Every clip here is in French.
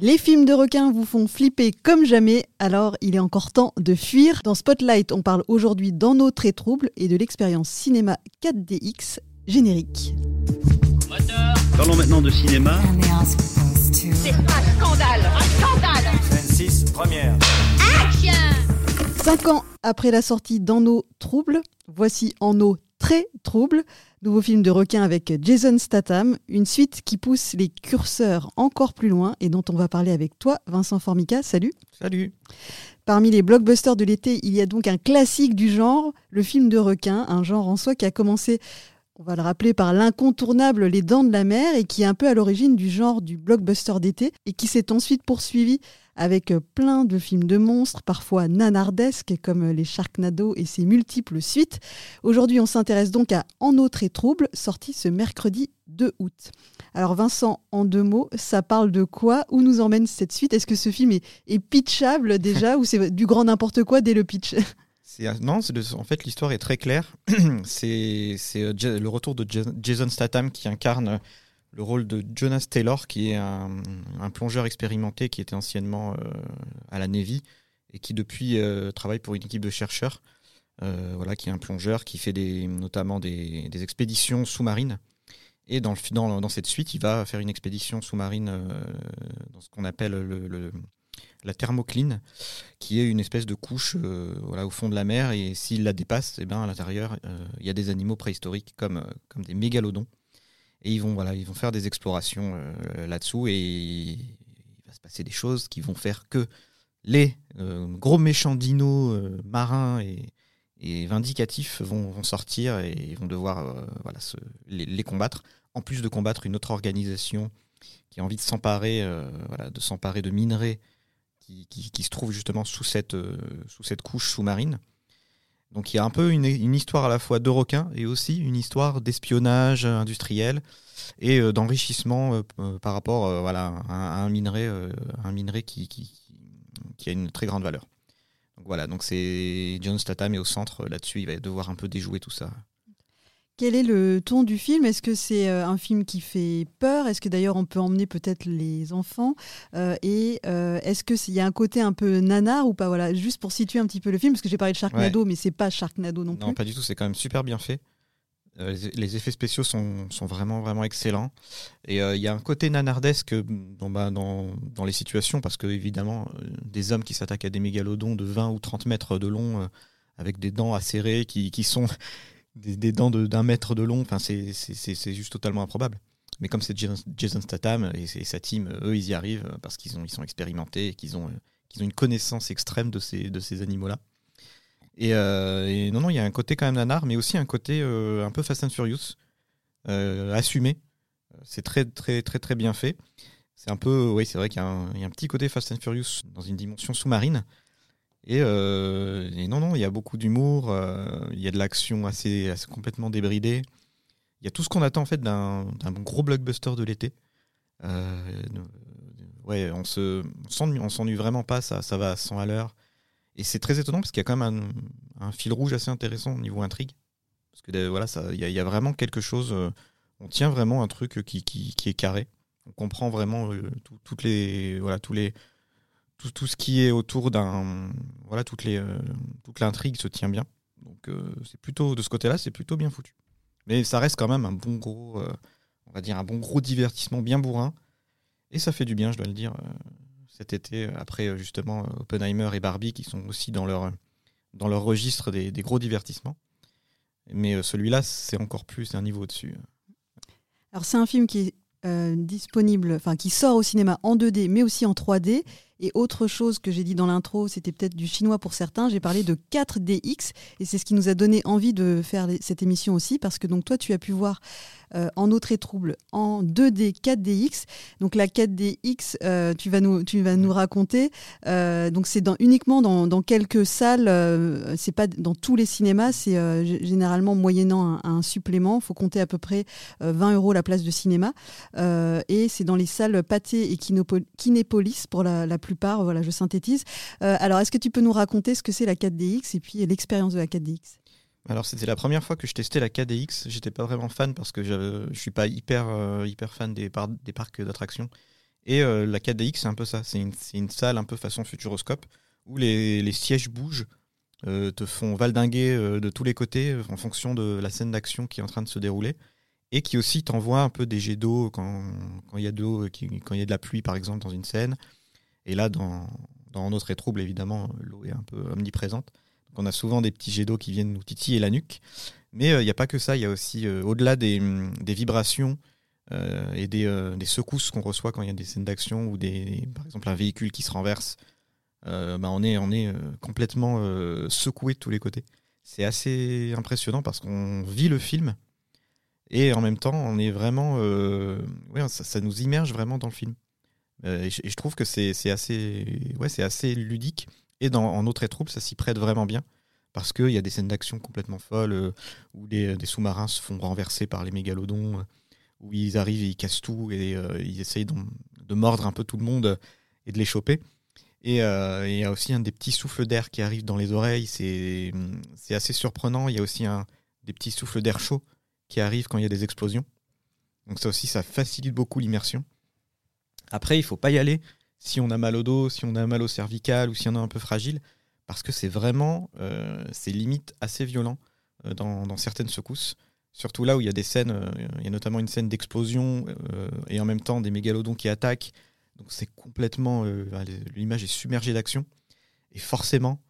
Les films de requins vous font flipper comme jamais, alors il est encore temps de fuir. Dans Spotlight, on parle aujourd'hui d'En très trouble et de l'expérience cinéma 4DX générique. Parlons maintenant de cinéma. C'est un scandale, un scandale 26, première. Action Cinq ans après la sortie d'En trouble, voici En très trouble. Nouveau film de requin avec Jason Statham, une suite qui pousse les curseurs encore plus loin et dont on va parler avec toi, Vincent Formica. Salut. Salut. Parmi les blockbusters de l'été, il y a donc un classique du genre, le film de requin, un genre en soi qui a commencé, on va le rappeler, par l'incontournable Les Dents de la Mer et qui est un peu à l'origine du genre du blockbuster d'été et qui s'est ensuite poursuivi avec euh, plein de films de monstres, parfois nanardesques, comme euh, les Sharknado et ses multiples suites. Aujourd'hui, on s'intéresse donc à En autre et trouble, sorti ce mercredi 2 août. Alors Vincent, en deux mots, ça parle de quoi? Où nous emmène cette suite? Est-ce que ce film est, pitchable déjà ou c'est du grand n'importe quoi dès le pitch? non, en fait l'histoire est très claire. c'est euh, le retour de Jason Statham qui incarne le rôle de Jonas Taylor, qui est un, plongeur expérimenté qui était anciennement euh, à la Navy et qui depuis euh, travaille pour une équipe de chercheurs, euh, voilà, qui est un plongeur qui fait notamment des, expéditions sous-marines. Et dans, cette suite, il va faire une expédition sous-marine dans ce qu'on appelle le, la thermocline, qui est une espèce de couche voilà, au fond de la mer. Et s'il la dépasse, eh ben, à l'intérieur, il y a des animaux préhistoriques comme, comme des mégalodons et ils vont, voilà, ils vont faire des explorations euh, là-dessous et il va se passer des choses qui vont faire que les euh, gros méchants dinos euh, marins et, vindicatifs vont, sortir et vont devoir voilà, les, combattre. En plus de combattre une autre organisation qui a envie de s'emparer voilà, de s'emparer de minerais qui, se trouvent justement sous cette, sous cette couche sous-marine. Donc il y a un peu une, histoire à la fois de requins et aussi une histoire d'espionnage industriel et euh, d'enrichissement euh, euh, par rapport voilà, à, un minerai, un minerai qui, qui, qui, a une très grande valeur. Donc voilà, donc c'est John Statham est au centre là-dessus, il va devoir un peu déjouer tout ça. Quel est le ton du film? Est-ce que c'est euh, un film qui fait peur? Est-ce que d'ailleurs on peut emmener peut-être les enfants? Euh, Et euh, est-ce qu'il y a un côté un peu nanar ou pas? Voilà, juste pour situer un petit peu le film, parce que j'ai parlé de Sharknado, mais c'est pas Sharknado non plus. Non, pas du tout. C'est quand même super bien fait. les effets spéciaux sont, sont, vraiment vraiment excellents et il y a un côté nanardesque dans, bah, dans, dans, les situations parce que évidemment des hommes qui s'attaquent à des mégalodons de 20 ou 30 mètres de long avec des dents acérées qui, qui sont des, dents d'un mètre de long. Enfin, c'est juste totalement improbable. Mais comme c'est Jason, Statham et, sa team, eux, ils y arrivent parce qu'ils ils sont expérimentés et qu'ils ont, ont une connaissance extrême de ces, de ces animaux-là. Et, euh, non, non, il y a un côté quand même nanar, mais aussi un côté euh, un peu Fast and Furious, euh, assumé. C'est très, très, très, très bien fait. C'est un peu, oui, c'est vrai qu'il y, y, a un petit côté Fast and Furious dans une dimension sous-marine. Euh, et, non, non, il y a beaucoup d'humour, euh, il y a de l'action assez, complètement débridée. Il y a tout ce qu'on attend en fait d'un gros blockbuster de l'été. Euh, ouais, on se on s'ennuie vraiment pas, ça, ça va à 100 à l'heure. Et c'est très étonnant parce qu'il y a quand même un, fil rouge assez intéressant au niveau intrigue. Parce que voilà, il y, a vraiment quelque chose. on tient vraiment un truc qui, qui, qui est carré. On comprend vraiment toutes les, voilà, tous les, tout, ce qui est autour d'un. Voilà, toutes les, euh, toute l'intrigue se tient bien. Donc, euh, c'est plutôt, de ce côté-là, c'est plutôt bien foutu. Mais ça reste quand même un bon gros, euh, on va dire, un bon gros divertissement bien bourrin. Et ça fait du bien, je dois le dire, cet été, après justement Oppenheimer et Barbie qui sont aussi dans leur, dans leur registre des, des gros divertissements. Mais celui-là, c'est encore plus, c'est un niveau au-dessus. Alors, c'est un film qui est disponible, enfin qui sort au cinéma en 2D, mais aussi en 3D. Et autre chose que j'ai dit dans l'intro, c'était peut-être du chinois pour certains, j'ai parlé de 4DX et c'est ce qui nous a donné envie de faire cette émission aussi parce que donc toi tu as pu voir euh, en autre et trouble en 2D 4DX. Donc la 4DX, euh, tu vas nous tu vas nous raconter. Euh, donc c'est dans, uniquement dans, dans quelques salles. c'est pas dans tous les cinémas. C'est généralement moyennant un, supplément. Faut compter à peu près 20 euros la place de cinéma. et c'est dans les salles Pathé et Kinépolis pour la, la plupart. Voilà, je synthétise. alors est-ce que tu peux nous raconter ce que c'est la 4DX et puis l'expérience de la 4DX alors c'était la première fois que je testais la KDX. J'étais pas vraiment fan parce que je suis pas hyper euh, hyper fan des, parcs d'attractions Et euh, la 4DX, c'est un peu ça. C'est une, salle un peu façon futuroscope où les, sièges bougent, euh, te font valdinguer euh, de tous les côtés euh, en fonction de la scène d'action qui est en train de se dérouler. Et qui aussi t'envoie un peu des jets d'eau quand il y a d'eau, quand il y a de la pluie par exemple dans une scène. Et là, dans, dans Notre et évidemment, l'eau est un peu omniprésente. Donc on a souvent des petits jets d'eau qui viennent nous titiller la nuque. Mais euh, il n'y a pas que ça, il y a aussi, euh, au-delà des, hum, des vibrations euh, et des, des secousses qu'on reçoit quand il y a des scènes d'action ou des, par exemple un véhicule qui se renverse, bah, on est, on est complètement secoué de tous les côtés. C'est assez impressionnant parce qu'on vit le film et en même temps on est vraiment, ça nous immerge vraiment dans le film. Euh, et, je, trouve que c'est assez, ouais, assez ludique et dans en autre et trouble ça s'y prête vraiment bien parce qu'il y a des scènes d'action complètement folles euh, où des, sous-marins se font renverser par les mégalodons, euh, où ils arrivent et ils cassent tout et ils essayent de, mordre un peu tout le monde et de les choper. Et il y a aussi un des petits souffles d'air qui arrivent dans les oreilles, c'est assez surprenant. Il y a aussi des petits souffles d'air chaud qui arrivent quand il y a des explosions. Donc ça aussi, ça facilite beaucoup l'immersion. Après, il faut pas y aller si on a mal au dos, si on a mal au cervical ou si on est un peu fragile, parce que c'est vraiment, euh, c'est limite assez violent euh, dans, certaines secousses. Surtout là où il y a des scènes, euh, il y a notamment une scène d'explosion et en même temps des mégalodons qui attaquent. Donc c'est complètement, euh, l'image est submergée d'action et forcément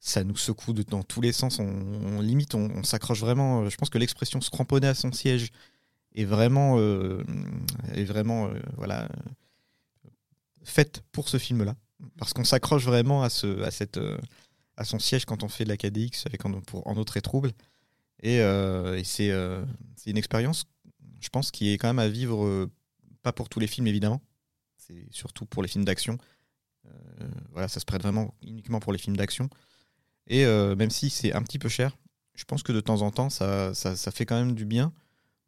ça nous secoue dans tous les sens. On, limite, on, s'accroche vraiment. Je pense que l'expression se cramponner à son siège est vraiment, est vraiment, voilà, faite pour ce film-là, parce qu'on s'accroche vraiment à ce, à cette, euh, à son siège quand on fait de la KDX avec en, pour, en autre et trouble. Et, euh, et c'est, euh, c'est une expérience, je pense, qui est quand même à vivre, pas pour tous les films évidemment, c'est surtout pour les films d'action. Voilà, ça se prête vraiment uniquement pour les films d'action. Et même si c'est un petit peu cher, je pense que de temps en temps, ça, ça, ça fait quand même du bien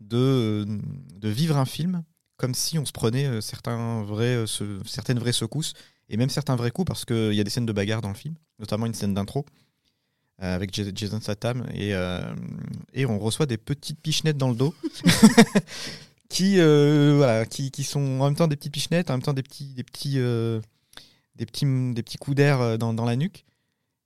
de, de vivre un film comme si on se prenait euh, certains vrais, euh, certaines vraies secousses et même certains vrais coups parce qu'il y a des scènes de bagarre dans le film, notamment une scène d'intro euh, avec Jas- Jason Statham et, euh, et on reçoit des petites pichenettes dans le dos qui, euh, voilà, qui, qui sont en même temps des petites pichenettes, en même temps des petits, des petits, euh, des petits, des petits coups d'air dans, dans la nuque.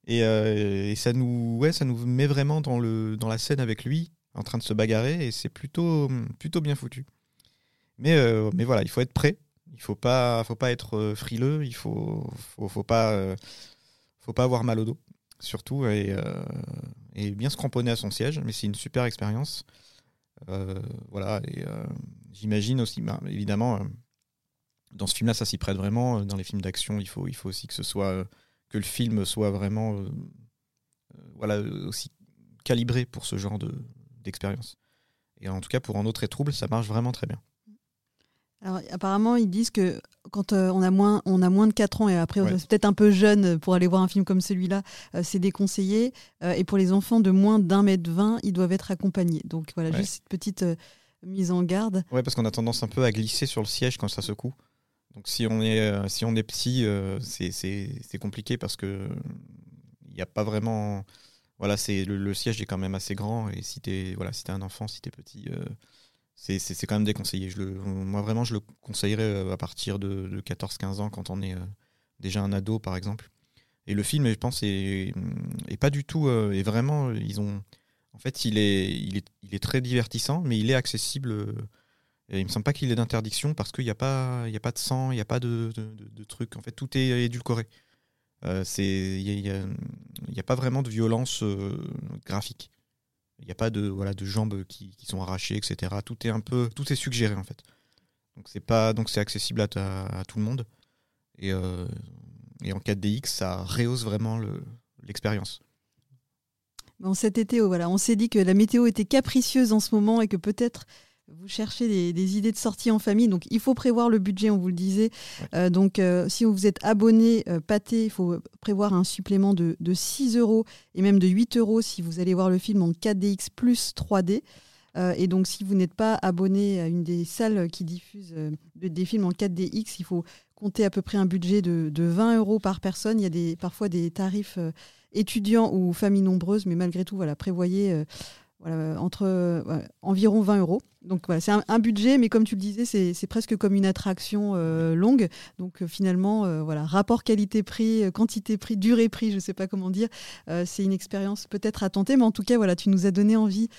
Et, et ça, nous, ouais, ça nous met vraiment dans, le, dans la scène avec lui, en train de se bagarrer, et c'est plutôt, plutôt bien foutu. Mais, euh, mais voilà, il faut être prêt. Il faut pas, faut pas être euh, frileux. Il faut, faut, faut pas, euh, faut pas avoir mal au dos, surtout, et, bien se cramponner à son siège. Mais c'est une super expérience. Voilà, et j'imagine aussi, bah, évidemment, dans ce film-là, ça s'y prête vraiment. Dans les films d'action, il faut, il faut aussi que ce soit, que le film soit vraiment, voilà, aussi calibré pour ce genre de d'expérience. Et en tout cas, pour un autre et trouble, ça marche vraiment très bien. Alors, apparemment, ils disent que quand euh, on, a moins, on a moins de 4 ans et après, Ouais. c'est peut-être un peu jeune pour aller voir un film comme celui-là, euh, c'est déconseillé. Euh, et pour les enfants de moins d'un mètre vingt, ils doivent être accompagnés. Donc voilà, Ouais. juste cette petite mise en garde. Ouais, parce qu'on a tendance un peu à glisser sur le siège quand ça secoue. Donc si on est, si on est petit, c'est- compliqué parce que il n'y a pas vraiment. Voilà, c'est le, le siège est quand même assez grand et si t'es voilà, si t'es un enfant, si t'es petit, c'est quand même déconseillé. Je le, moi vraiment, je le conseillerais euh, à partir de, de 14-15 ans quand on est euh, déjà un ado par exemple. Et le film, je pense, est, pas du tout, euh, est vraiment, ils ont, en fait, il est, il est, il est très divertissant, mais il est accessible. euh, et il me semble pas qu'il ait d'interdiction parce qu'il n'y a pas, a pas de sang, il n'y a pas de, de, trucs. En fait, tout est édulcoré. Euh, il y a, il y a- y a pas vraiment de violence euh, graphique. Il n'y a pas de, voilà, de jambes qui, qui sont arrachées, etc. Tout est un peu, tout est suggéré en fait. Donc c'est pas, donc c'est accessible à, tout le monde. Et, euh, et en 4DX, ça rehausse vraiment le- l'expérience. Bon, cet été, oh, voilà, on s'est dit que la météo était capricieuse en ce moment et que peut-être vous cherchez des, des idées de sortie en famille. Donc, il faut prévoir le budget, on vous le disait. Ouais. Euh, donc, euh, si vous êtes abonné euh, pâté, il faut prévoir un supplément de, de 6 euros et même de 8 euros si vous allez voir le film en 4DX plus 3D. Euh, et donc, si vous n'êtes pas abonné à une des salles qui diffusent de- des films en 4DX, il faut compter à peu près un budget de, de 20 euros par personne. Il y a des, parfois des tarifs étudiants ou familles nombreuses, mais malgré tout, voilà, prévoyez entre environ 20 euros. Donc voilà, c'est un, budget, mais comme tu le disais, c'est presque comme une attraction euh, longue. Donc euh, finalement, euh, voilà, rapport qualité-prix, quantité-prix, durée-prix, je ne sais pas comment dire. C'est une expérience peut-être à tenter, mais en tout cas, voilà, tu nous as donné envie.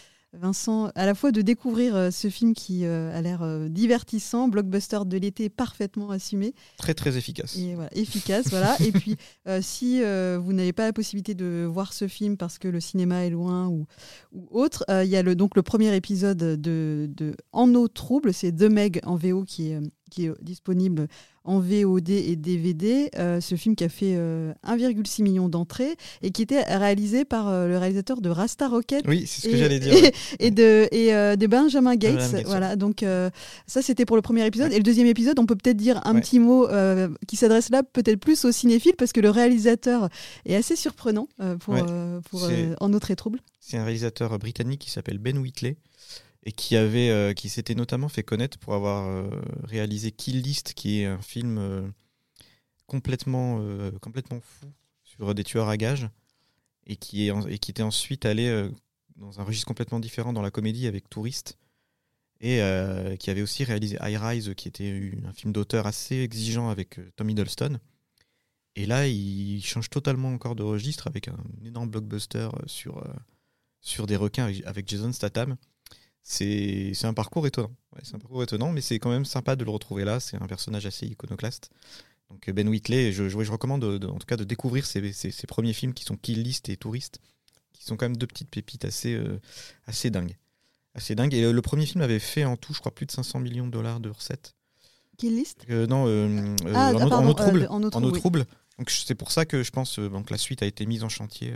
Vincent, à la fois de découvrir euh, ce film qui euh, a l'air euh, divertissant, blockbuster de l'été parfaitement assumé, Très très efficace. et voilà, efficace, voilà. Et puis, euh, si euh, vous n'avez pas la possibilité de voir ce film parce que le cinéma est loin ou, ou autre, euh, il y a le, donc le premier épisode de, de En eau trouble, c'est The Meg en VO qui est, qui est disponible en VOD et DVD. Euh, ce film qui a fait euh, 1,6 million d'entrées et qui était réalisé par euh, le réalisateur de Rasta Rocket Oui, c'est ce que j'allais dire. et de, et, euh, de Benjamin Gates. Benjamin Gates, voilà, donc euh, ça c'était pour le premier épisode. Ouais. Et le deuxième épisode, on peut peut-être dire un Ouais. petit mot euh, qui s'adresse là peut-être plus aux cinéphiles parce que le réalisateur est assez surprenant euh, pour, euh, pour euh, En autre et trouble. C'est un réalisateur britannique qui s'appelle Ben Whitley et qui avait, euh, qui s'était notamment fait connaître pour avoir euh, réalisé Kill List, qui est un film euh, complètement, complètement fou sur des tueurs à gages et qui, est et qui était ensuite allé dans un registre complètement différent dans la comédie avec Touriste et qui avait aussi réalisé High Rise, qui était un film d'auteur assez exigeant avec Tom Hiddleston. Et là, il change totalement encore de registre avec un énorme blockbuster sur, sur des requins avec Jason Statham. C'est un parcours étonnant. Ouais, c'est un parcours étonnant, mais c'est quand même sympa de le retrouver là. C'est un personnage assez iconoclaste. Donc Ben Whitley, je, je, je recommande de- de- en tout cas de découvrir ses, ses- ses premiers films qui sont Kill List et Touriste, qui sont quand même deux petites pépites assez, euh, assez dingues. Assez. Et euh, le premier film avait fait en tout, je crois, plus de 500 millions de dollars de recettes. Kill List? Euh, non, euh, Ah, en, eau- pardon, en eau trouble. en eau trouble, oui. Donc c'est pour ça que je pense donc la suite a été mise en chantier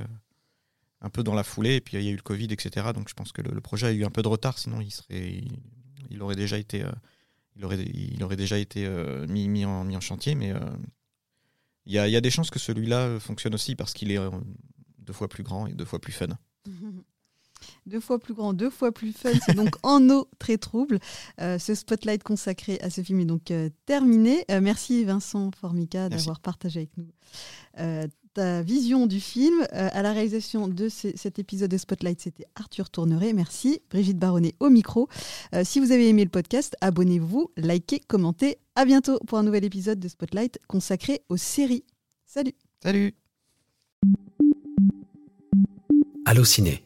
un peu dans la foulée et puis il y a eu le Covid etc. Donc je pense que le, projet a eu un peu de retard sinon il serait il, aurait déjà été mis, en chantier mais euh, il y, y a des chances que celui-là fonctionne aussi parce qu'il est euh, deux fois plus grand et deux fois plus fun. Deux fois plus grand, deux fois plus fun, c'est donc en eau très trouble. Euh, ce spotlight consacré à ce film est donc euh, terminé. Euh, merci Vincent Formica d'avoir partagé avec nous euh, ta vision du film. Euh, à la réalisation de ce- cet épisode de Spotlight, c'était Arthur Tourneret. Merci. Brigitte Baronnet au micro. Euh, si vous avez aimé le podcast, abonnez-vous, likez, commentez. À bientôt pour un nouvel épisode de Spotlight consacré aux séries. Salut Salut Allociné,